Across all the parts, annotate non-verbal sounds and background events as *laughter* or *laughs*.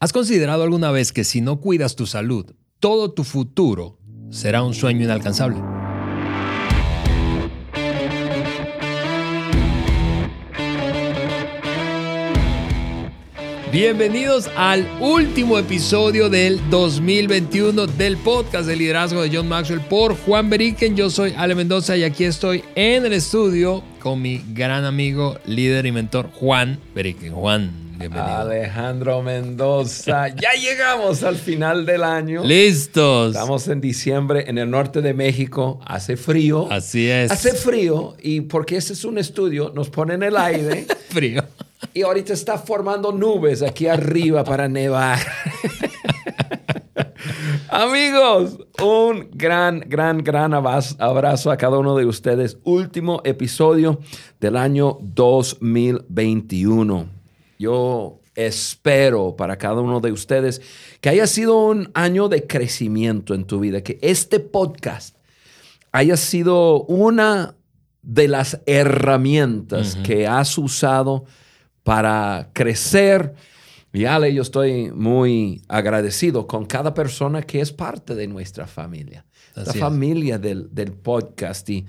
¿Has considerado alguna vez que si no cuidas tu salud, todo tu futuro será un sueño inalcanzable? Bienvenidos al último episodio del 2021 del podcast de liderazgo de John Maxwell por Juan Beriken. Yo soy Ale Mendoza y aquí estoy en el estudio con mi gran amigo, líder y mentor Juan Beriken. Juan, bienvenido. Alejandro Mendoza, ya llegamos al final del año. Listos. Estamos en diciembre en el norte de México. Hace frío. Así es. Hace frío y porque este es un estudio, nos ponen el aire. *laughs* frío. Y ahorita está formando nubes aquí arriba para nevar. *laughs* Amigos, un gran, gran, gran abrazo a cada uno de ustedes. Último episodio del año 2021. Yo espero para cada uno de ustedes que haya sido un año de crecimiento en tu vida, que este podcast haya sido una de las herramientas que has usado para crecer. Y Ale, yo estoy muy agradecido con cada persona que es parte de nuestra familia, la familia del, del, podcast. Y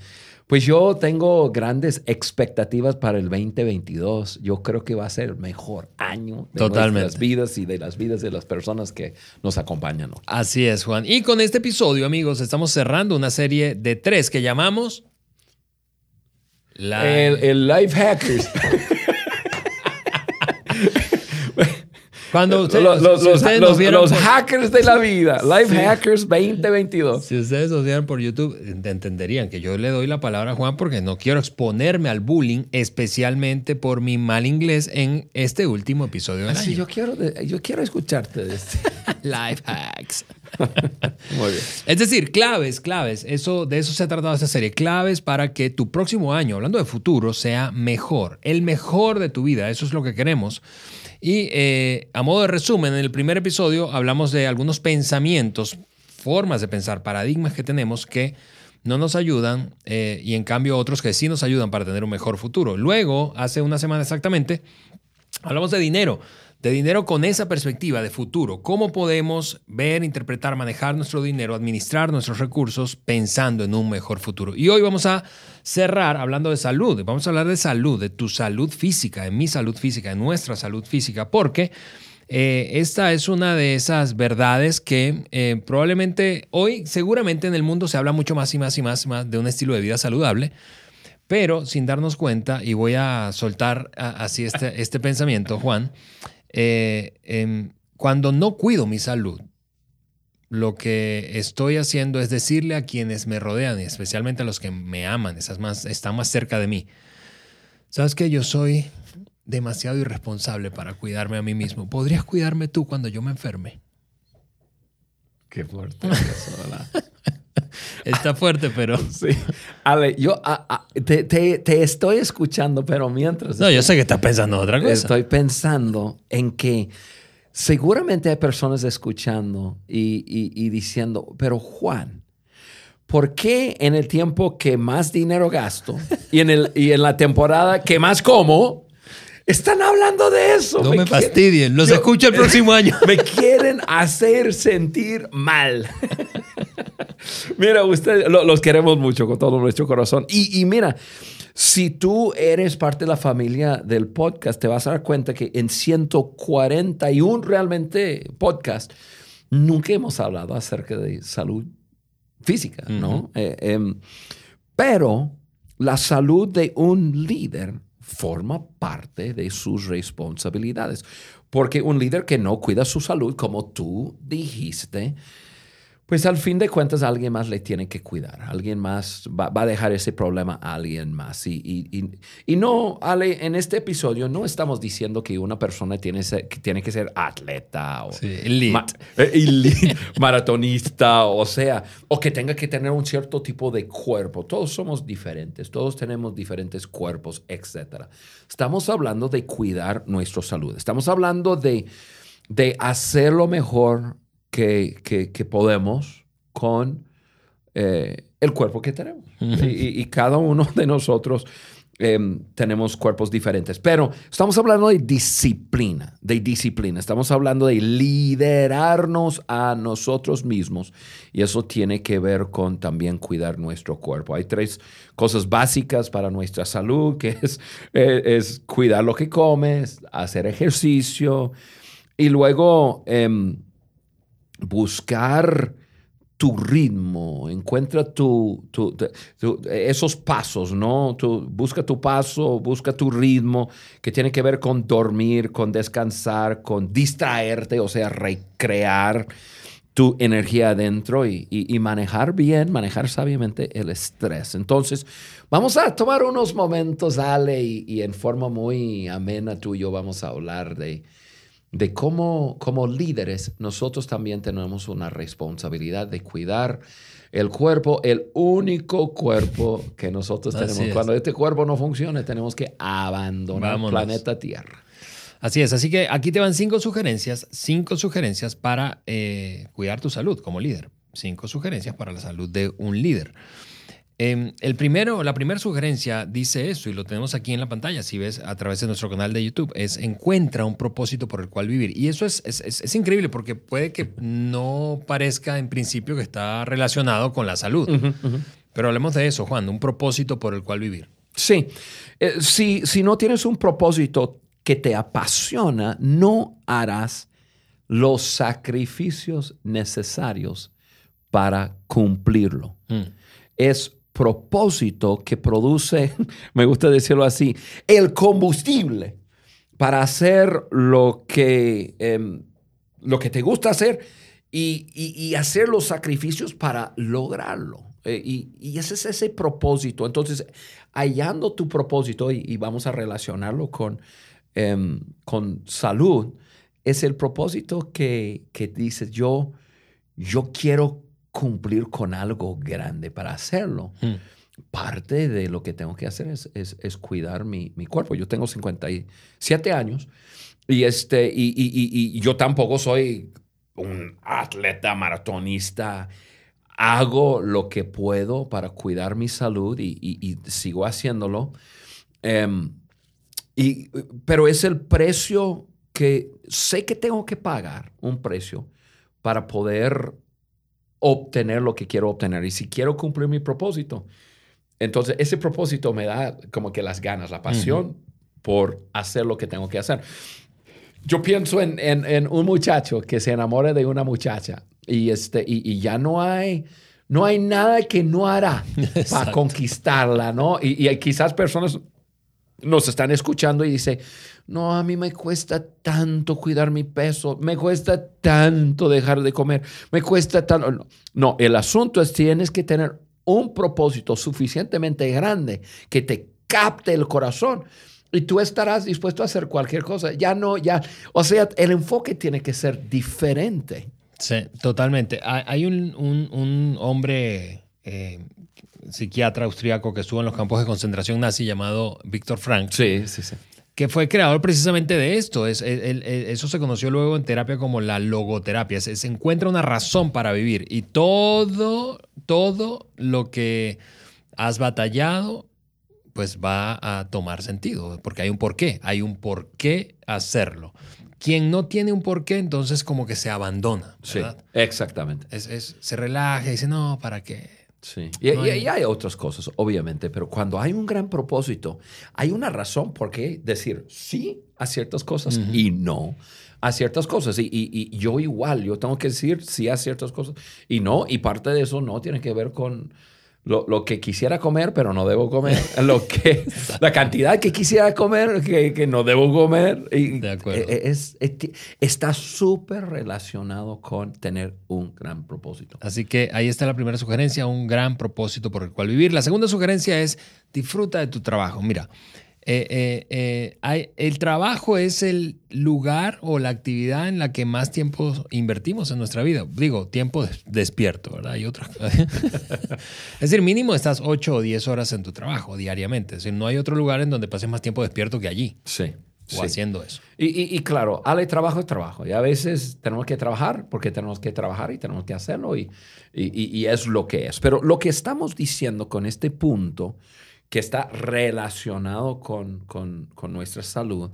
pues yo tengo grandes expectativas para el 2022. Yo creo que va a ser el mejor año de Totalmente. nuestras vidas y de las vidas de las personas que nos acompañan. Así es, Juan. Y con este episodio, amigos, estamos cerrando una serie de tres que llamamos... El, el Life Hackers. *laughs* Cuando ustedes, los, los, si ustedes los, nos vieron los por- hackers de la vida, Life Hackers 2022. Si ustedes nos vieran por YouTube, entenderían que yo le doy la palabra a Juan porque no quiero exponerme al bullying, especialmente por mi mal inglés en este último episodio del Así, año. yo, quiero, yo quiero escucharte de este. *laughs* Life hacks. *laughs* Muy bien. Es decir, claves, claves. Eso, de eso se ha tratado esta serie. Claves para que tu próximo año, hablando de futuro, sea mejor. El mejor de tu vida. Eso es lo que queremos. Y eh, a modo de resumen, en el primer episodio hablamos de algunos pensamientos, formas de pensar, paradigmas que tenemos que no nos ayudan eh, y en cambio otros que sí nos ayudan para tener un mejor futuro. Luego, hace una semana exactamente, Hablamos de dinero, de dinero con esa perspectiva de futuro. ¿Cómo podemos ver, interpretar, manejar nuestro dinero, administrar nuestros recursos pensando en un mejor futuro? Y hoy vamos a cerrar hablando de salud. Vamos a hablar de salud, de tu salud física, de mi salud física, de nuestra salud física, porque eh, esta es una de esas verdades que eh, probablemente hoy, seguramente en el mundo se habla mucho más y más y más, de un estilo de vida saludable. Pero sin darnos cuenta, y voy a soltar así este, este pensamiento, Juan, eh, em, cuando no cuido mi salud, lo que estoy haciendo es decirle a quienes me rodean, especialmente a los que me aman, esas más, están más cerca de mí, sabes que yo soy demasiado irresponsable para cuidarme a mí mismo. ¿Podrías cuidarme tú cuando yo me enferme? Qué fuerte. *laughs* Está fuerte, pero... *laughs* Sí. Ale, yo ah, ah, te, te- te estoy escuchando, pero mientras No, yo sé que estás pensando otra cosa. estoy pensando en que seguramente hay personas escuchando y, y- y diciendo, pero Juan, ¿por qué en el tiempo que más dinero gasto y en, el, y en la temporada que más como, están hablando de eso? No me, quieren- fastidien, los Yo- escucho el próximo *laughs* año. me quieren hacer sentir mal. Mira, ustedes lo- los queremos mucho con todo nuestro corazón. Y, y mira, si tú eres parte de la familia del podcast, te vas a dar cuenta que en 141 realmente podcast, nunca hemos hablado acerca de salud física, ¿no? Eh, em, pero la salud de un líder forma parte de sus responsabilidades. Porque un líder que no cuida su salud, como tú dijiste, pues al fin de cuentas alguien más le tiene que cuidar. Alguien más va, va a dejar ese problema a alguien más. Y, y- y- y no, Ale, en este episodio no estamos diciendo que una persona tiene, que, tiene que ser atleta o Sí, elite. ma- eh, elite, *laughs* maratonista, o sea, o que tenga que tener un cierto tipo de cuerpo. Todos somos diferentes, todos tenemos diferentes cuerpos, etc. Estamos hablando de cuidar nuestra salud. Estamos hablando de, de hacer lo mejor que, que- que podemos con eh, el cuerpo que tenemos. y cada uno de nosotros em, tenemos cuerpos diferentes. Pero estamos hablando de disciplina, de disciplina. Estamos hablando de liderarnos a nosotros mismos. Y eso tiene que ver con también cuidar nuestro cuerpo. Hay tres cosas básicas para nuestra salud, que es, eh, es cuidar lo que comes, hacer ejercicio y luego em, buscar tu ritmo, encuentra esos pasos, ¿no? busca tu paso, busca tu ritmo, que tiene que ver con dormir, con descansar, con distraerte, o sea, recrear tu energía adentro y, manejar bien, manejar sabiamente el estrés. Entonces, vamos a tomar unos momentos, Ale, y, en forma muy amena tú y yo vamos a hablar de de cómo como líderes nosotros también tenemos una responsabilidad de cuidar el cuerpo, el único cuerpo que nosotros tenemos. Cuando este cuerpo no funcione, tenemos que abandonar el planeta Tierra. Así es, así que aquí te van cinco sugerencias, cinco sugerencias para eh, cuidar tu salud como líder, cinco sugerencias para la salud de un líder. Em, el primero, la primera sugerencia dice eso y lo tenemos aquí en la pantalla, si ves a través de nuestro canal de YouTube, es encuentra un propósito por el cual vivir. Y eso es, es, increíble porque puede que no parezca en principio que está relacionado con la salud. Pero hablemos de eso, Juan, un propósito por el cual vivir. Sí, eh, si, si no tienes un propósito que te apasiona, no harás los sacrificios necesarios para cumplirlo. Mm. Es propósito que produce, *laughs* me gusta decirlo así, el combustible para hacer lo que, em, lo que te gusta hacer y, hacer los sacrificios para lograrlo. Eh, y, ese es ese propósito. Entonces, hallando tu propósito, y, vamos a relacionarlo con, em, con salud, es el propósito que, que dices, yo, yo quiero cumplir con algo grande para hacerlo. Hmm. Parte de lo que tengo que hacer es, es, cuidar mi, mi, cuerpo. Yo tengo 57 años y, este, y, y, y yo tampoco soy un atleta maratonista. Hago lo que puedo para cuidar mi salud y, sigo haciéndolo. Em, y, pero es el precio que sé que tengo que pagar, un precio, para poder obtener lo que quiero obtener. Y si quiero cumplir mi propósito, entonces ese propósito me da como que las ganas, la pasión por hacer lo que tengo que hacer. Yo pienso en, en, un muchacho que se enamora de una muchacha y, este, y, ya no hay, no hay nada que no hará *laughs* para conquistarla, ¿no? Y, y quizás personas nos están escuchando y dice, no, a mí me cuesta tanto cuidar mi peso, me cuesta tanto dejar de comer, me cuesta tanto... No, el asunto es tienes que tener un propósito suficientemente grande que te capte el corazón y tú estarás dispuesto a hacer cualquier cosa. Ya no, ya, o sea, el enfoque tiene que ser diferente. Sí, totalmente. Hay un, hombre eh, psiquiatra austriaco que estuvo en los campos de concentración nazi llamado Víctor Frank. Sí, sí, sí. Que fue creador precisamente de esto. Es, eso se conoció luego en terapia como la logoterapia. Se, encuentra una razón para vivir y todo, todo lo que has batallado, pues va a tomar sentido, porque hay un porqué, hay un porqué hacerlo. Quien no tiene un porqué, entonces como que se abandona. ¿verdad? Sí, exactamente. Es, se relaja y dice, no, ¿para qué? Sí. Y, hay otras cosas, obviamente, pero cuando hay un gran propósito, hay una razón por qué decir sí a ciertas cosas y no a ciertas cosas. Y, y, yo igual, yo tengo que decir sí a ciertas cosas y no, y parte de eso no tiene que ver con lo, que quisiera comer, pero no debo comer. *laughs* Lo que, la cantidad que quisiera comer, que, que no debo comer. Y de acuerdo. E, e, es, está súper relacionado con tener un gran propósito. Así que ahí está la primera sugerencia, un gran propósito por el cual vivir. La segunda sugerencia es disfruta de tu trabajo. Mira, eh, eh, eh, hay, el trabajo es el lugar o la actividad en la que más tiempo invertimos en nuestra vida. Digo, tiempo despierto, ¿verdad? Y otra. *laughs* es decir, mínimo estás 8 o 10 horas en tu trabajo diariamente. Es decir, no hay otro lugar en donde pases más tiempo despierto que allí. Sí. O haciendo eso. Y, y, claro, Ale, trabajo es trabajo. Y a veces tenemos que trabajar porque tenemos que trabajar y tenemos que hacerlo y, y es lo que es. Pero lo que estamos diciendo con este punto que está relacionado con, con, con nuestra salud,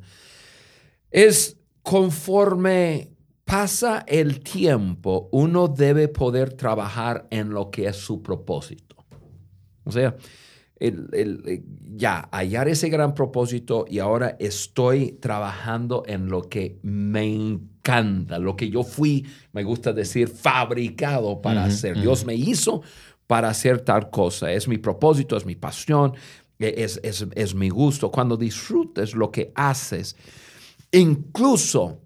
es conforme pasa el tiempo, uno debe poder trabajar en lo que es su propósito. O sea, el, ya hallar ese gran propósito y ahora estoy trabajando en lo que me encanta, lo que yo fui, me gusta decir, fabricado para hacer. Dios me hizo para hacer tal cosa. Es mi propósito, es mi pasión, e, es, es, es mi gusto. Cuando disfrutes lo que haces, incluso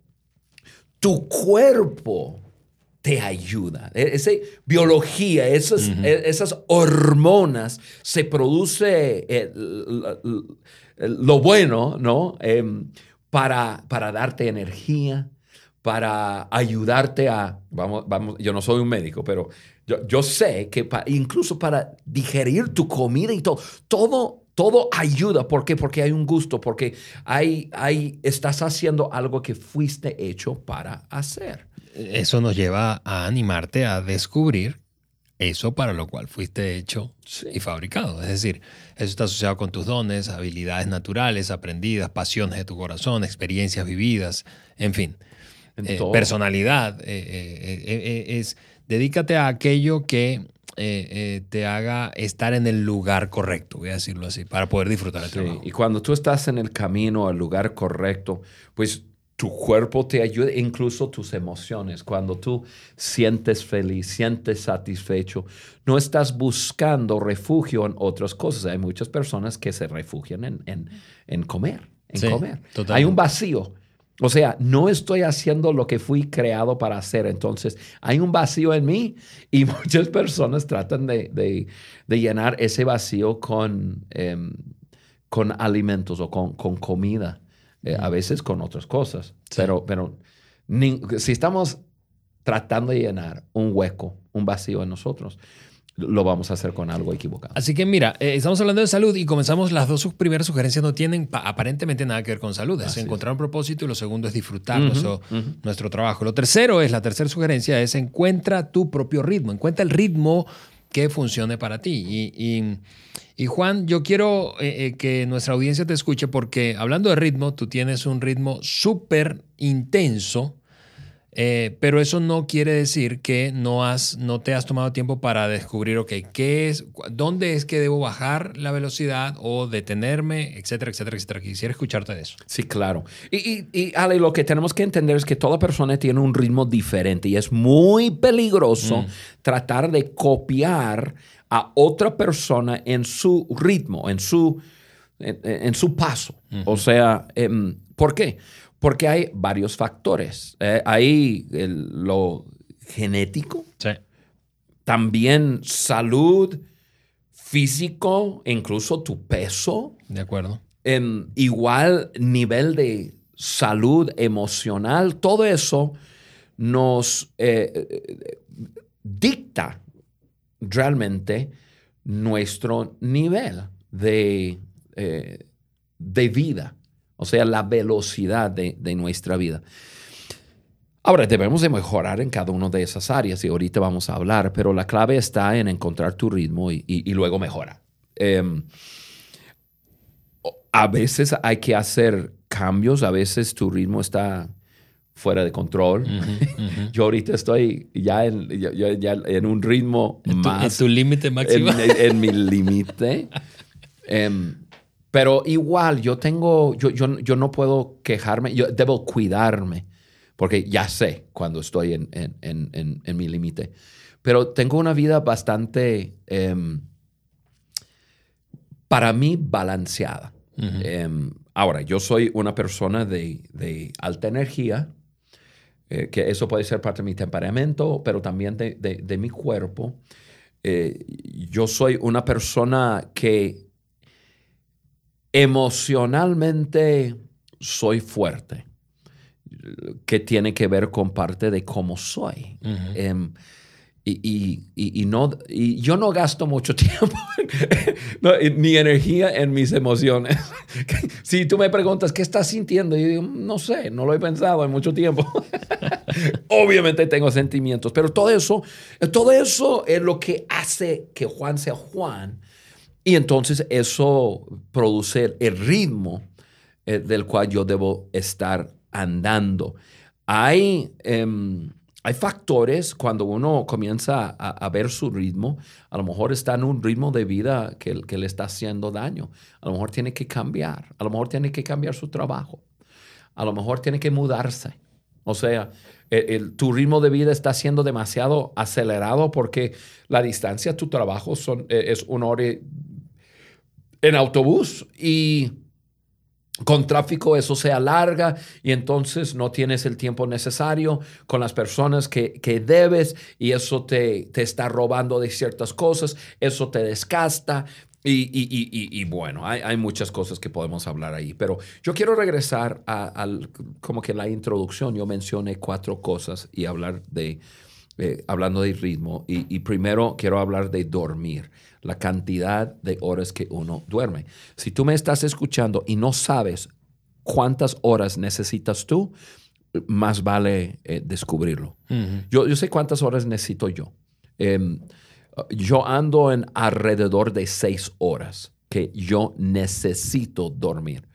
tu cuerpo te ayuda. E, esa biología, esas, e, esas hormonas, se produce lo bueno, ¿no? Em, para, para darte energía, para ayudarte a, vamos, vamos, yo no soy un médico, pero yo, yo sé que incluso para digerir tu comida y todo, todo todo ayuda. ¿Por qué? Porque hay un gusto, porque hay, hay, estás haciendo algo que fuiste hecho para hacer. Eso nos lleva a animarte a descubrir eso para lo cual fuiste hecho y fabricado. Es decir, eso está asociado con tus dones, habilidades naturales, aprendidas, pasiones de tu corazón, experiencias vividas, en fin. Eh, personalidad. Eh, eh, es, dedícate a aquello que eh, eh, te haga estar en el lugar correcto, voy a decirlo así, para poder disfrutar el trabajo. Y cuando tú estás en el camino al lugar correcto, pues tu cuerpo te ayuda, incluso tus emociones. Cuando tú sientes feliz, sientes satisfecho, no estás buscando refugio en otras cosas. Hay muchas personas que se refugian en, en, comer, en comer. Hay un vacío o sea, no estoy haciendo lo que fui creado para hacer. Entonces, hay un vacío en mí y *laughs* muchas personas tratan de, llenar ese vacío con, em, con alimentos o con, comida, eh, a veces con otras cosas. Pero, pero si estamos tratando de llenar un hueco, un vacío en nosotros, lo vamos a hacer con algo equivocado. Así que mira, eh, estamos hablando de salud y comenzamos, las dos primeras sugerencias no tienen aparentemente nada que ver con salud, es encontrar un propósito y lo segundo es disfrutar nuestro, trabajo. Lo tercero es, la tercera sugerencia es encuentra tu propio ritmo, encuentra el ritmo que funcione para ti. Y, Juan, yo quiero eh, eh, que nuestra audiencia te escuche porque hablando de ritmo, tú tienes un ritmo súper intenso eh, pero eso no quiere decir que no, has, no te has tomado tiempo para descubrir, ok, ¿qué es, dónde es que debo bajar la velocidad o detenerme, etcétera, etcétera, etcétera. Quisiera escucharte de eso. Sí, claro. Y, y, Ale, lo que tenemos que entender es que toda persona tiene un ritmo diferente y es muy peligroso mm. tratar de copiar a otra persona en su ritmo, en su, en, su paso. O sea, em, ¿por qué? Porque hay varios factores. Eh, hay lo genético, también salud, físico, incluso tu peso. De acuerdo. En igual nivel de salud emocional, todo eso nos eh, dicta realmente nuestro nivel de, eh, de vida o sea, la velocidad de, nuestra vida. Ahora, debemos de mejorar en cada una de esas áreas y ahorita vamos a hablar, pero la clave está en encontrar tu ritmo y, luego mejora. Em, a veces hay que hacer cambios, a veces tu ritmo está fuera de control. *laughs* Yo ahorita estoy ya en, en un ritmo más... En tu límite máximo. En, mi *laughs* límite. Em, pero igual yo tengo, yo, yo, yo no puedo quejarme, yo debo cuidarme, porque ya sé cuando estoy en, en, en, en mi límite. Pero tengo una vida bastante, em, para mí, balanceada. Em, ahora, yo soy una persona de, de alta energía, eh, que eso puede ser parte de mi temperamento, pero también de, de, de mi cuerpo. Eh, yo soy una persona que emocionalmente soy fuerte, que tiene que ver con parte de cómo soy. Em, y, no, y yo no gasto mucho *laughs* tiempo ni energía en mis emociones. *laughs* si tú me preguntas qué estás sintiendo, yo digo, no sé, no lo he pensado en mucho tiempo. *laughs* Obviamente tengo sentimientos, pero todo eso, todo eso es lo que hace que Juan sea Juan Y entonces eso produce el ritmo eh, del cual yo debo estar andando. Hay, em, hay factores cuando uno comienza a, ver su ritmo, a lo mejor está en un ritmo de vida que, que, le está haciendo daño, a lo mejor tiene que cambiar, a lo mejor tiene que cambiar su trabajo, a lo mejor tiene que mudarse. O sea, el, tu ritmo de vida está siendo demasiado acelerado porque la distancia a tu trabajo son, eh, es una hora en autobús y con tráfico eso se alarga y entonces no tienes el tiempo necesario con las personas que, que debes y eso te, te, está robando de ciertas cosas, eso te desgasta. Y, y, y, y bueno, hay, hay, muchas cosas que podemos hablar ahí, pero yo quiero regresar a, como que la introducción. Yo mencioné cuatro cosas y hablar de, eh, hablando de ritmo. Y, primero quiero hablar de dormir la cantidad de horas que uno duerme. Si tú me estás escuchando y no sabes cuántas horas necesitas tú, más vale eh, descubrirlo. yo, yo, sé cuántas horas necesito yo. Em, yo ando en alrededor de seis horas que yo necesito dormir.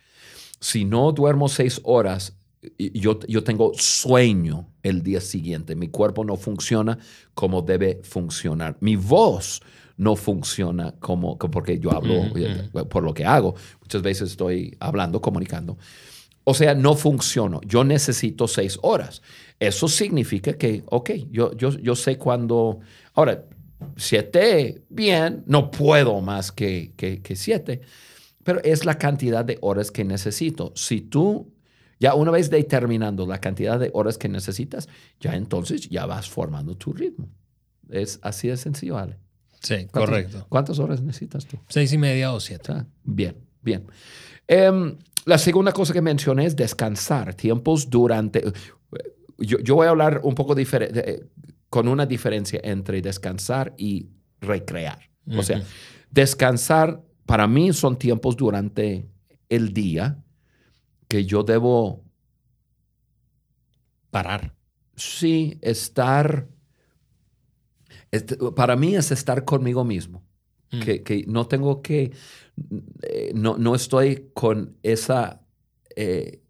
Si no duermo seis horas, yo, yo tengo sueño el día siguiente. Mi cuerpo no funciona como debe funcionar. Mi voz no funciona como, porque yo hablo eh, por lo que hago. Muchas veces estoy hablando, comunicando. O sea, no funciona. Yo necesito seis horas. Eso significa que, ok, yo, yo, yo sé cuándo... Ahora, siete, bien, no puedo más que, que, que siete, pero es la cantidad de horas que necesito. Si tú ya una vez determinando la cantidad de horas que necesitas, ya entonces ya vas formando tu ritmo. Es así de sencillo, Ale. Sí, correcto. ¿Cuántas horas necesitas tú? Seis y media o siete. Ah, bien, bien. Em, la segunda cosa que mencioné es descansar, tiempos durante... Yo, yo voy a hablar un poco diferente, con una diferencia entre descansar y recrear. O sea, descansar para mí son tiempos durante el día que yo debo parar. Sí, estar este, para mí es estar conmigo mismo. Mm. Que, no tengo que, eh, no, no, estoy con esa, eh,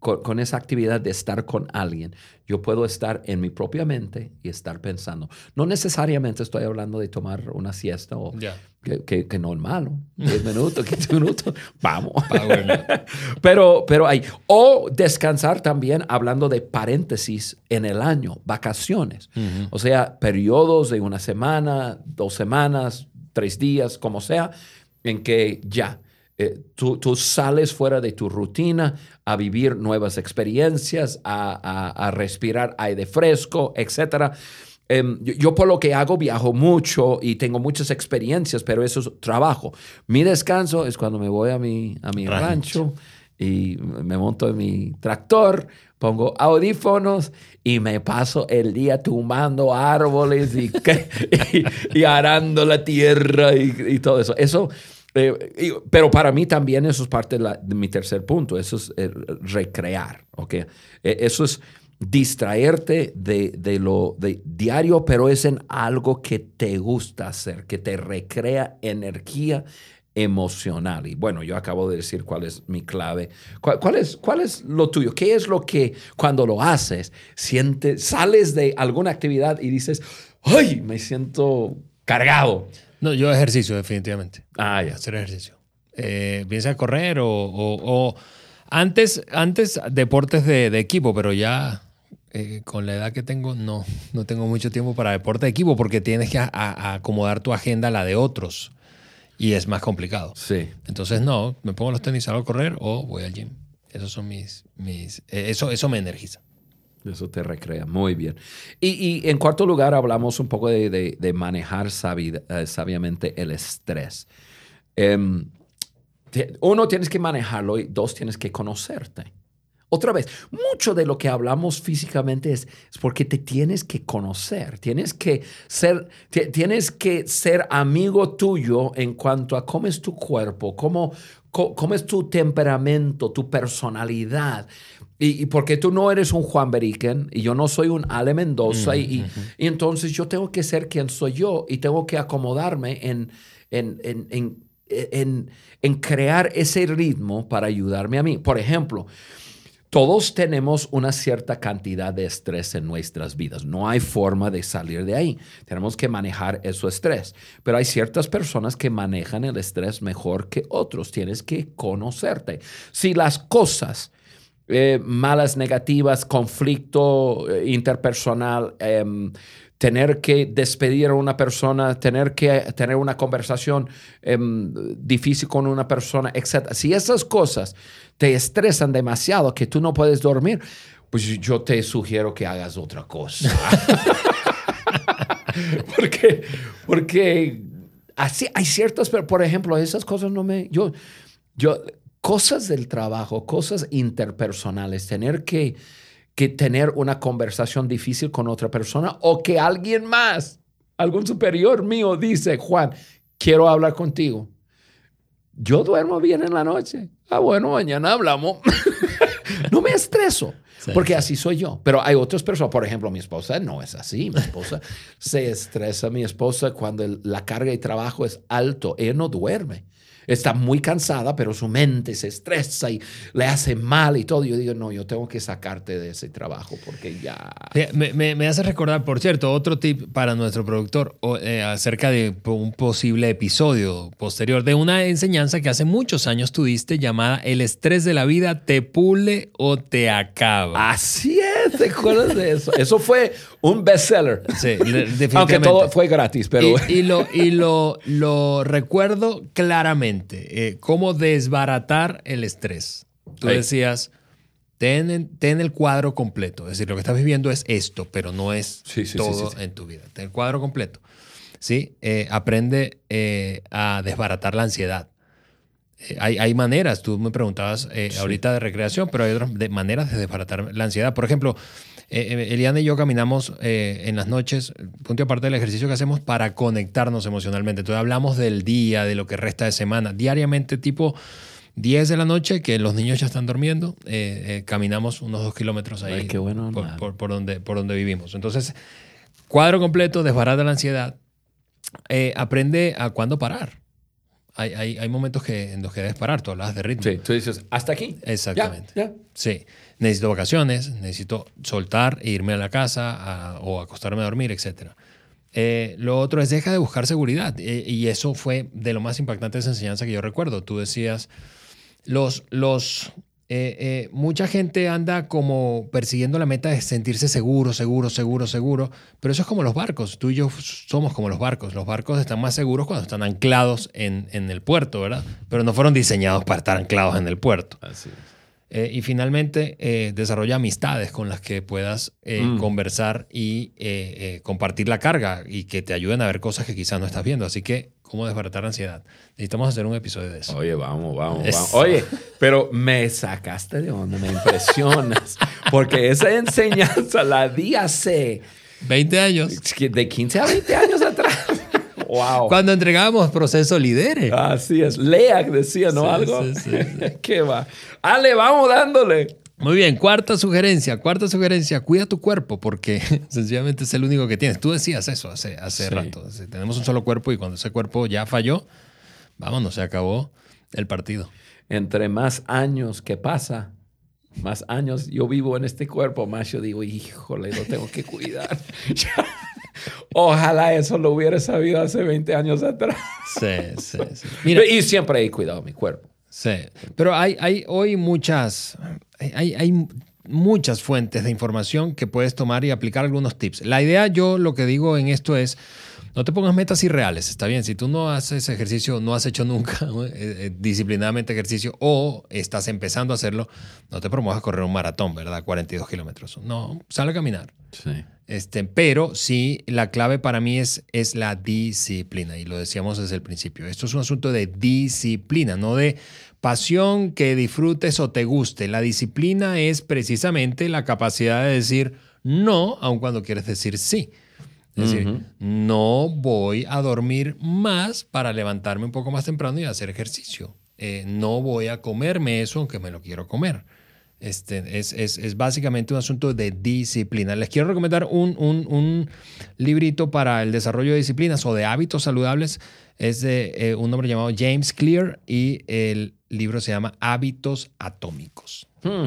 con, esa actividad de estar con alguien. Yo puedo estar en mi propia mente y estar pensando. No necesariamente estoy hablando de tomar una siesta o que, que, no es malo. 10 minutos, 15 *laughs* minutos, vamos. *laughs* pero, pero hay. O descansar también hablando de paréntesis en el año, vacaciones. O sea, periodos de una semana, dos semanas, tres días, como sea, en que ya. Eh, tú, tú, sales fuera de tu rutina a vivir nuevas experiencias, a, a, a respirar aire fresco, etcétera. Em, yo, por lo que hago viajo mucho y tengo muchas experiencias, pero eso es trabajo. Mi descanso es cuando me voy a mi, a mi rancho. y me monto en mi tractor, pongo audífonos y me paso el día tumbando árboles y, *laughs* y, arando la tierra y, todo eso. Eso, eh, pero para mí también eso es parte de, mi tercer punto, eso es recrear, ¿ok? E, eso es distraerte de, lo de diario, pero es en algo que te gusta hacer, que te recrea energía emocional. Y bueno, yo acabo de decir cuál es mi clave. ¿Cuál, es, cuál es lo tuyo? ¿Qué es lo que cuando lo haces, sientes, sales de alguna actividad y dices, ¡ay! Me siento cargado. No, yo ejercicio, definitivamente. Ah, ya. Hacer ejercicio. Eh, piensa correr o, antes, antes deportes de, de equipo, pero ya eh, con la edad que tengo, no, no tengo mucho tiempo para deporte de equipo porque tienes que acomodar tu agenda a la de otros y es más complicado. Sí. Entonces, no, me pongo los tenis, salgo a correr o voy al gym. Esos son mis, mis eh, eso, eso me energiza. Eso te recrea, muy bien. Y, en cuarto lugar, hablamos un poco de, manejar eh, sabiamente el estrés. Em, uno, tienes que manejarlo y dos, tienes que conocerte. Otra vez, mucho de lo que hablamos físicamente es, porque te tienes que conocer, tienes que ser, tienes que ser amigo tuyo en cuanto a cómo es tu cuerpo, cómo, cómo, es tu temperamento, tu personalidad. Y, porque tú no eres un Juan Beriken y yo no soy un Ale Mendoza, y, entonces yo tengo que ser quien soy yo y tengo que acomodarme en, en, en en, en crear ese ritmo para ayudarme a mí. Por ejemplo, todos tenemos una cierta cantidad de estrés en nuestras vidas. No hay forma de salir de ahí. Tenemos que manejar ese estrés. Pero hay ciertas personas que manejan el estrés mejor que otros. Tienes que conocerte. Si las cosas eh, malas, negativas, conflicto eh, interpersonal, em, tener que despedir a una persona, tener que tener una conversación em, difícil con una persona, etc. Si esas cosas te estresan demasiado que tú no puedes dormir, pues yo te sugiero que hagas otra cosa. *laughs* porque, porque así hay ciertas, pero por ejemplo, esas cosas no me, yo, yo, cosas del trabajo, cosas interpersonales, tener que que tener una conversación difícil con otra persona o que alguien más, algún superior mío dice, Juan, quiero hablar contigo. Yo duermo bien en la noche. Ah, bueno, mañana hablamos. *laughs* no me estreso. porque así soy yo. Pero hay otras personas, por ejemplo, mi esposa no es así. Mi esposa *laughs* se estresa. Mi esposa cuando la carga de trabajo es alto, ella no duerme está muy cansada, pero su mente se estresa y le hace mal y todo. Yo digo, no, yo tengo que sacarte de ese trabajo porque ya... Me, hace recordar, por cierto, otro tip para nuestro productor eh, acerca de un posible episodio posterior de una enseñanza que hace muchos años tuviste llamada El estrés de la vida te pule o te acaba. Así es, ¿te acuerdas de eso? Eso fue un bestseller. Sí, definitivamente. Aunque todo fue gratis, pero... Y, lo, y lo, lo recuerdo claramente, eh, cómo desbaratar el estrés. Tú decías, ten, ten, el cuadro completo. Es decir, lo que estás viviendo es esto, pero no es todo en tu vida. Ten el cuadro completo. ¿sí? Eh, aprende eh, a desbaratar la ansiedad. hay, hay, maneras, tú me preguntabas ahorita de recreación, pero hay otras maneras de desbaratar la ansiedad. Por ejemplo, eh, eh, Eliana y yo caminamos eh, en las noches, punto y aparte del ejercicio que hacemos para conectarnos emocionalmente. Entonces hablamos del día, de lo que resta de semana. Diariamente, tipo 10 de la noche, que los niños ya están durmiendo, caminamos unos dos kilómetros ahí qué bueno, por, donde, por donde vivimos. Entonces, cuadro completo, desbarata la ansiedad. aprende a cuándo parar. Hay, hay, hay, momentos que, en los que debes parar, tú hablas de ritmo. Sí, tú dices, hasta aquí. Exactamente. Sí necesito vacaciones, necesito soltar e irme a la casa o acostarme a dormir, etc. Eh, lo otro es deja de buscar seguridad. Eh, y eso fue de lo más impactante de esa enseñanza que yo recuerdo. Tú decías, los, los, eh, mucha gente anda como persiguiendo la meta de sentirse seguro, seguro, seguro, seguro. Pero eso es como los barcos. Tú y yo somos como los barcos. Los barcos están más seguros cuando están anclados en, en el puerto, ¿verdad? Pero no fueron diseñados para estar anclados en el puerto. Así es. Eh, y finalmente, eh, desarrolla amistades con las que puedas eh, mm. conversar y compartir la carga y que te ayuden a ver cosas que quizás no estás viendo. Así que, ¿cómo desbaratar ansiedad? Necesitamos hacer un episodio de eso. Oye, vamos, vamos, vamos. Oye, pero me sacaste de onda, me impresionas. porque esa enseñanza la di hace... 20 años. De 15 a 20 años atrás. Cuando entregábamos proceso líderes. Así es. Lea decía, ¿no? Algo. Sí, sí, *laughs* ¿Qué va? Ale, vamos dándole. Muy bien, cuarta sugerencia, cuarta sugerencia, cuida tu cuerpo porque *laughs* sencillamente es el único que tienes. Tú decías eso hace, hace rato. Tenemos un solo cuerpo y cuando ese cuerpo ya falló, vámonos, se acabó el partido. Entre más años que pasa, más años yo vivo en este cuerpo, más yo digo, híjole, lo tengo que cuidar. *laughs* Ojalá eso lo hubiera sabido hace 20 años atrás. Sí, sí, sí. *laughs* y siempre he cuidado mi cuerpo. Sí, pero hay, hay hoy muchas, hay, hay muchas fuentes de información que puedes tomar y aplicar algunos tips. La idea, yo lo que digo en esto es, no te pongas metas irreales, está bien. Si tú no haces ejercicio, no has hecho nunca *laughs* eh, eh, disciplinadamente ejercicio o estás empezando a hacerlo, no te promuevas a correr un maratón, ¿verdad? 42 kilómetros. No, sale a caminar. Sí. Este, pero sí, la clave para mí es, es la disciplina y lo decíamos desde el principio. Esto es un asunto de disciplina, no de pasión que disfrutes o te guste. La disciplina es precisamente la capacidad de decir no, aun cuando quieres decir sí. Es decir, no voy a dormir más para levantarme un poco más temprano y hacer ejercicio. Eh, no voy a comerme eso aunque me lo quiero comer. Este, es, es, es, básicamente un asunto de disciplina. Les quiero recomendar un, un, un, librito para el desarrollo de disciplinas o de hábitos saludables. Es de eh, un hombre llamado James Clear y el libro se llama Hábitos Atómicos. Hmm.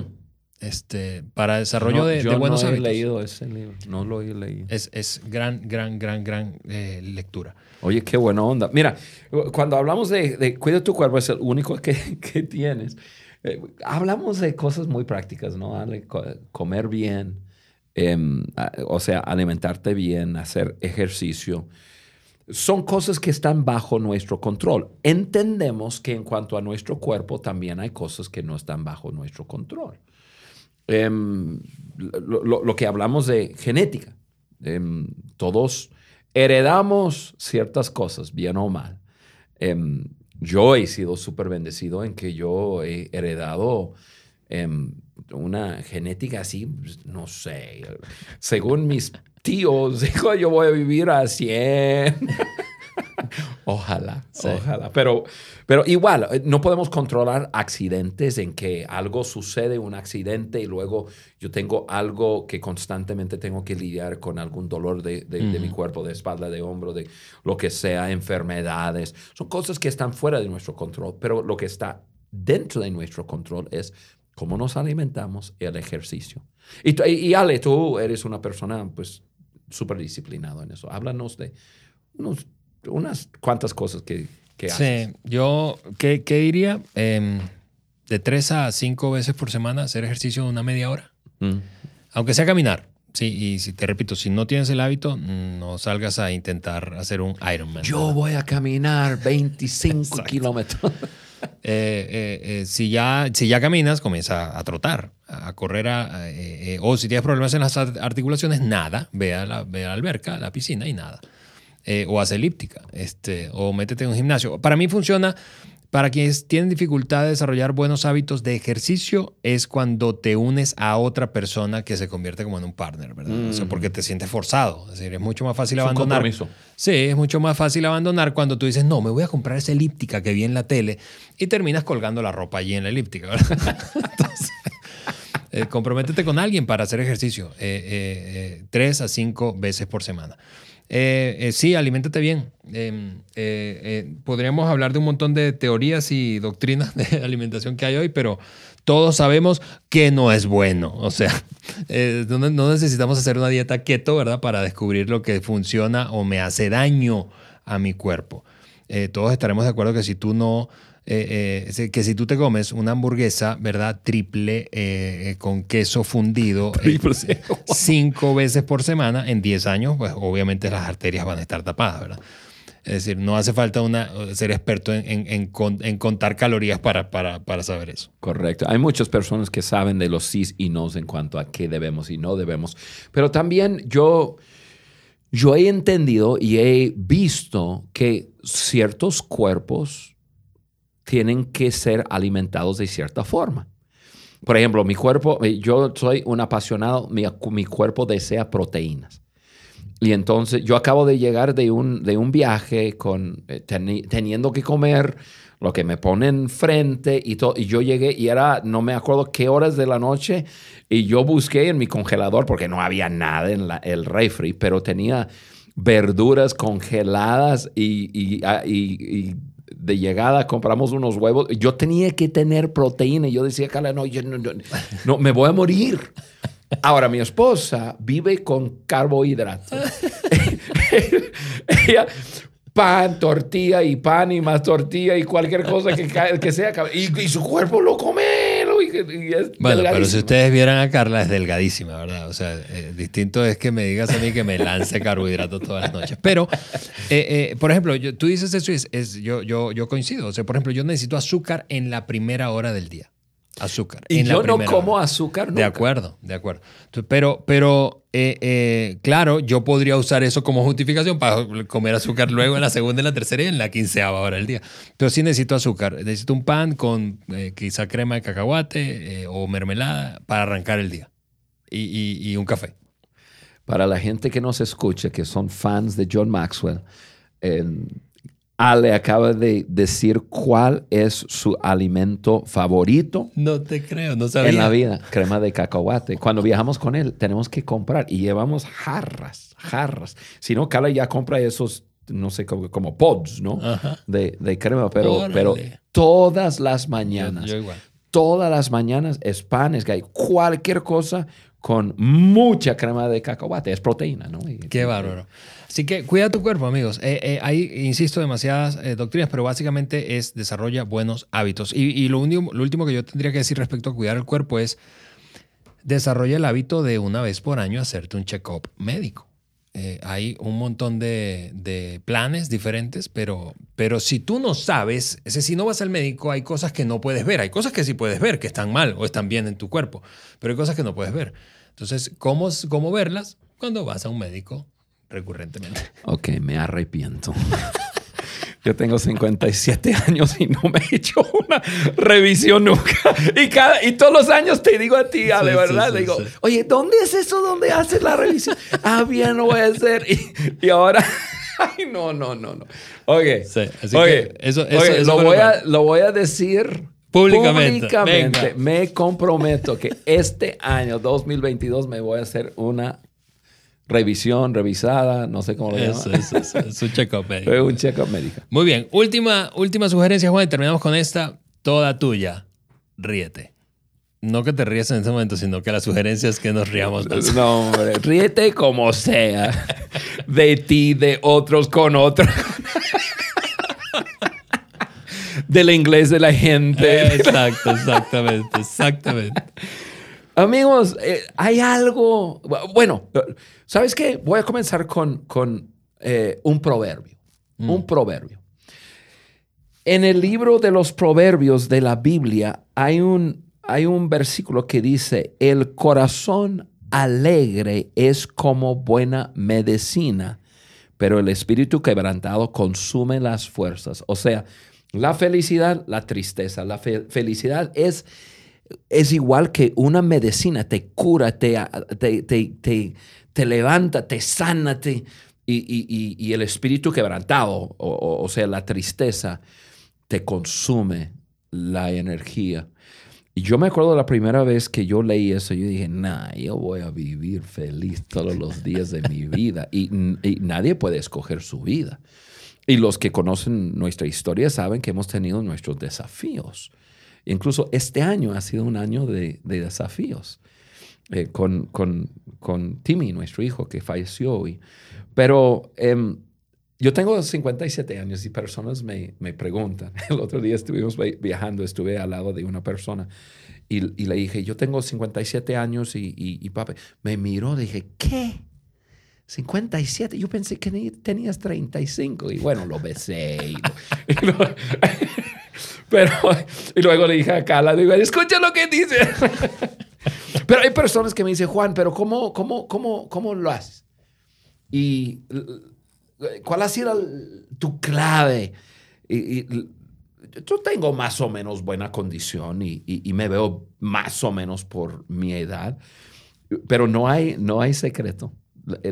Este, para desarrollo de, buenos hábitos. No he leído ese libro, no lo he leído. Es, es gran, gran, gran, gran eh, lectura. Oye, qué buena onda. Mira, cuando hablamos de, de cuida tu cuerpo, es el único *laughs* que, que tienes. Eh, hablamos de cosas muy prácticas, ¿no? Comer bien, em, o sea, alimentarte bien, hacer ejercicio. Son cosas que están bajo nuestro control. Entendemos que en cuanto a nuestro cuerpo también hay cosas que no están bajo nuestro control. Em, lo, que hablamos de genética. Em, todos heredamos ciertas cosas, bien o mal yo he sido súper bendecido en que yo he heredado em, una genética así, pues, no sé, según mis tíos, *laughs* dijo, yo voy a vivir a 100. *laughs* ojalá, ojalá. Pero, pero igual, eh, no podemos controlar accidentes en que algo sucede, un accidente, y luego yo tengo algo que constantemente tengo que lidiar con algún dolor de, mi cuerpo, de espalda, de hombro, de lo que sea, enfermedades. Son cosas que están fuera de nuestro control, pero lo que está dentro de nuestro control es cómo nos alimentamos y el ejercicio. Y, y Ale, tú eres una persona pues súper disciplinada en eso. Háblanos de unos unas cuantas cosas que, que haces. Sí, yo, ¿qué, diría? Em, de tres a cinco veces por semana hacer ejercicio una media hora. Mm. Aunque sea caminar. Sí, y si te repito, si no tienes el hábito, no salgas a intentar hacer un Ironman. Yo voy a caminar 25 kilómetros. *laughs* Eh, eh, eh, si, ya, si ya caminas, comienza a trotar, a correr. o si tienes problemas en las articulaciones, nada. Ve a, la, ve a la alberca, a la piscina y nada. Eh, o haz elíptica, este, o métete en un gimnasio. Para mí funciona, para quienes tienen dificultad de desarrollar buenos hábitos de ejercicio, es cuando te unes a otra persona que se convierte como en un partner, ¿verdad? O sea, porque te sientes forzado. Es decir, es mucho más fácil abandonar. Sí, es mucho más fácil abandonar cuando tú dices, no, me voy a comprar esa elíptica que vi en la tele y terminas colgando la ropa allí en la elíptica, ¿verdad? *laughs* Entonces, eh, comprométete con alguien para hacer ejercicio eh, tres a cinco veces por semana. Eh, eh, sí, aliméntate bien. Em, eh, podríamos hablar de un montón de teorías y doctrinas de *laughs* alimentación que hay hoy, pero todos sabemos que no es bueno. O sea, *laughs* no, necesitamos hacer una dieta keto, ¿verdad? Para descubrir lo que funciona o me hace daño a mi cuerpo. todos estaremos de acuerdo que si tú no eh, eh, que si tú te comes una hamburguesa, ¿verdad? Triple eh, con queso fundido cinco veces por semana, en 10 años, pues obviamente las arterias van a estar tapadas, ¿verdad? Es decir, no hace falta una, ser experto en, en, contar calorías para, para, para, saber eso. Correcto. Hay muchas personas que saben de los sí y no en cuanto a qué debemos y no debemos. Pero también yo, yo he entendido y he visto que ciertos cuerpos tienen que ser alimentados de cierta forma. Por ejemplo, mi cuerpo, eh, yo soy un apasionado, mi, cuerpo desea proteínas. Y entonces yo acabo de llegar de un, de un viaje con, eh, teniendo que comer lo que me ponen frente y, todo, y yo llegué y era, no me acuerdo qué horas de la noche, y yo busqué en mi congelador porque no había nada en el refri, pero tenía verduras congeladas y, y, ah, y de llegada compramos unos huevos. Yo tenía que tener proteína. Yo decía, Carla, no, yo no, no, me voy a morir. Ahora, mi esposa vive con carbohidratos. *laughs* Pan, tortilla y pan y más tortilla y cualquier cosa que, que sea. Y, su cuerpo lo come. Bueno, pero si ustedes vieran a Carla, es delgadísima, ¿verdad? O sea, eh, distinto es que me digas a mí que me lance carbohidratos todas las noches. Pero, eh, eh, por ejemplo, tú dices eso y es, yo, yo, yo coincido. O sea, por ejemplo, yo necesito azúcar en la primera hora del día azúcar. Y yo no como azúcar nunca. De acuerdo, de acuerdo. Pero, pero eh, eh, claro, yo podría usar eso como justificación para comer azúcar luego en la segunda, en la tercera y en la quinceava hora del día. Pero sí necesito azúcar. Necesito un pan con eh, quizá crema de cacahuate o mermelada para arrancar el día. Y, un café. Para la gente que nos escucha, que son fans de John Maxwell, Ale acaba de decir cuál es su alimento favorito No te creo, no sabía. en la vida. Crema de cacahuate. Cuando viajamos con él, tenemos que comprar y llevamos jarras, jarras. Si no, Carla ya compra esos, no sé, como, como pods, ¿no? De, de crema, pero, Órale. pero todas las mañanas, Yo igual. todas las mañanas es pan, es gay, cualquier cosa con mucha crema de cacahuate. Es proteína, ¿no? Y- Qué bárbaro. Así que cuida tu cuerpo, amigos. Eh, eh, hay, insisto, demasiadas eh, doctrinas, pero básicamente es desarrolla buenos hábitos. Y, y lo, único, lo último que yo tendría que decir respecto a cuidar el cuerpo es desarrolla el hábito de una vez por año hacerte un check-up médico. Eh, hay un montón de, de planes diferentes, pero, pero si tú no sabes, es decir, si no vas al médico, hay cosas que no puedes ver. Hay cosas que sí puedes ver, que están mal o están bien en tu cuerpo, pero hay cosas que no puedes ver. Entonces, ¿cómo, cómo verlas? Cuando vas a un médico recurrentemente. Ok, me arrepiento. Yo tengo 57 años y no me he hecho una revisión nunca. Y, cada, y todos los años te digo a ti, Ale, Sí, ¿verdad? sí, sí, digo, sí. oye, ¿dónde es eso donde haces la revisión? ah, bien, lo voy a hacer. Y, y ahora, *laughs* ay, no, no, no, no. Ok, que eso- eso- eso lo, voy a, lo voy a decir Públicamente. públicamente. Me comprometo que este año 2022 me voy a hacer una revisión, revisada, no sé cómo lo Eso, llaman. eso, eso, es un check-up *laughs* médico. Fue un check-up médico. Muy bien, última, última sugerencia, Juan, y terminamos con esta, toda tuya. Ríete. No que te ríes en ese momento, sino que la sugerencia es que nos riamos más. No, hombre, ríete como sea. *laughs* De ti, de otros con otros. Del inglés de la gente. Exacto, exactamente, exactamente. Amigos, eh, hay algo. Bueno, ¿sabes qué? Voy a comenzar con, con eh, un proverbio. Un proverbio. En el libro de los proverbios de la Biblia hay un, hay un versículo que dice: El corazón alegre es como buena medicina, pero el espíritu quebrantado consume las fuerzas. O sea, la felicidad, la tristeza. La fe- felicidad es es igual que una medicina, te cura, te, te, te, te- te levanta, te sana, te, y, y- y- el espíritu quebrantado, o sea, la tristeza, te consume la energía. Y yo me acuerdo la primera vez que yo leí eso, yo dije, nah, yo voy a vivir feliz todos los días de mi vida. Y, y nadie puede escoger su vida. Y los que conocen nuestra historia saben que hemos tenido nuestros desafíos. Incluso este año ha sido un año de, de desafíos eh, con, con, con Timmy, nuestro hijo, que falleció hoy. Pero em, yo tengo 57 años y personas me, me preguntan. *laughs* El otro día estuvimos vi- viajando, estuve al lado de una persona y, y le dije, yo tengo 57 años y, y, y papi me miró, dije, ¿qué? 57, yo pensé que tenías 35 y bueno, lo besé. y *laughs* y lo- *laughs* pero, y luego le dije a Carla, digo, escucha lo que dice. Pero hay personas que me dicen, Juan, pero ¿cómo, cómo, cómo, cómo lo haces? Y ¿cuál ha sido tu clave? Y, y- yo tengo más o menos buena condición y, y- me veo más o menos por mi edad, pero no hay, no hay secreto.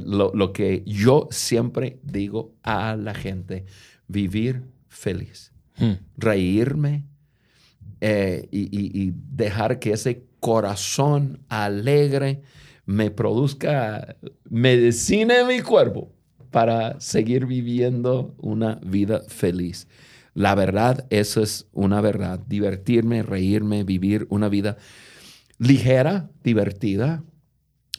Lo, lo que yo siempre digo a la gente, vivir feliz Hmm. reírme eh, y dejar que ese corazón alegre me produzca medicina en mi cuerpo para seguir viviendo una vida feliz. La verdad, eso es una verdad. Divertirme, reírme, vivir una vida ligera, divertida.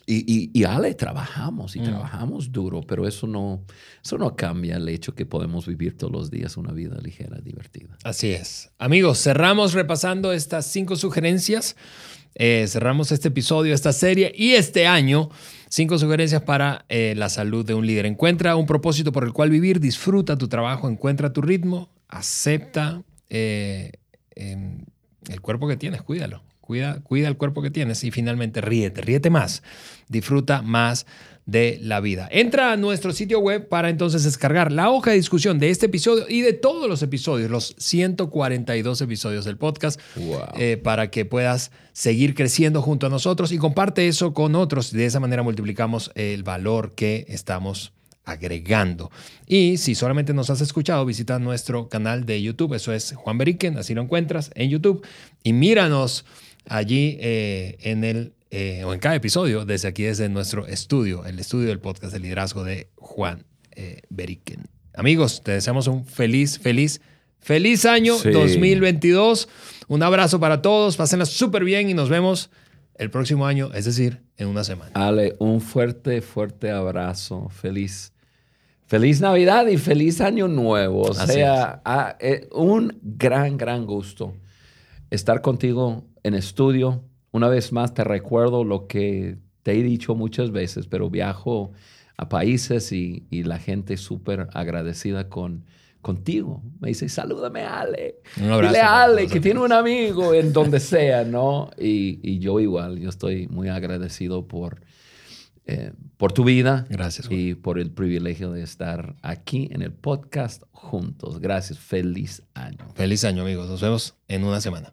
Y, y, y Ale, trabajamos y Mm. trabajamos duro, pero eso no, eso no cambia el hecho que podemos vivir todos los días una vida ligera, divertida. Así es. Amigos, cerramos repasando estas cinco sugerencias. Eh, cerramos este episodio, esta serie y este año. Cinco sugerencias para eh, la salud de un líder. Encuentra un propósito por el cual vivir, disfruta tu trabajo, encuentra tu ritmo, acepta eh, em, el cuerpo que tienes, cuídalo. Cuida, cuida el cuerpo que tienes y finalmente ríete, ríete más, disfruta más de la vida. Entra a nuestro sitio web para entonces descargar la hoja de discusión de este episodio y de todos los episodios, los 142 episodios del podcast, Wow. eh, para que puedas seguir creciendo junto a nosotros y comparte eso con otros. De esa manera multiplicamos el valor que estamos agregando. Y si solamente nos has escuchado, visita nuestro canal de YouTube. Eso es Juan Beriken, así lo encuentras en YouTube. Y míranos allí eh, en el eh, o en cada episodio, desde aquí, desde nuestro estudio, el estudio del podcast de liderazgo de Juan eh, Beriken. Amigos, te deseamos un feliz, feliz, feliz año 2022. Un abrazo para todos, pásenla súper bien y nos vemos el próximo año, es decir, en una semana. Ale, un fuerte, fuerte abrazo. Feliz. Feliz Navidad y feliz Año Nuevo. O sea, ah, eh, un gran, gran gusto estar contigo en estudio una vez más te recuerdo lo que te he dicho muchas veces, pero viajo a países y, la gente súper agradecida con, contigo. Me dice, salúdame Ale. Un abrazo, Dile a Ale que tiene un amigo en donde sea, ¿no? Y, yo igual, yo estoy muy agradecido por, eh, por tu vida. Gracias. Y por el privilegio de estar aquí en el podcast juntos. Gracias. Feliz año. Feliz año, amigos. Nos vemos en una semana.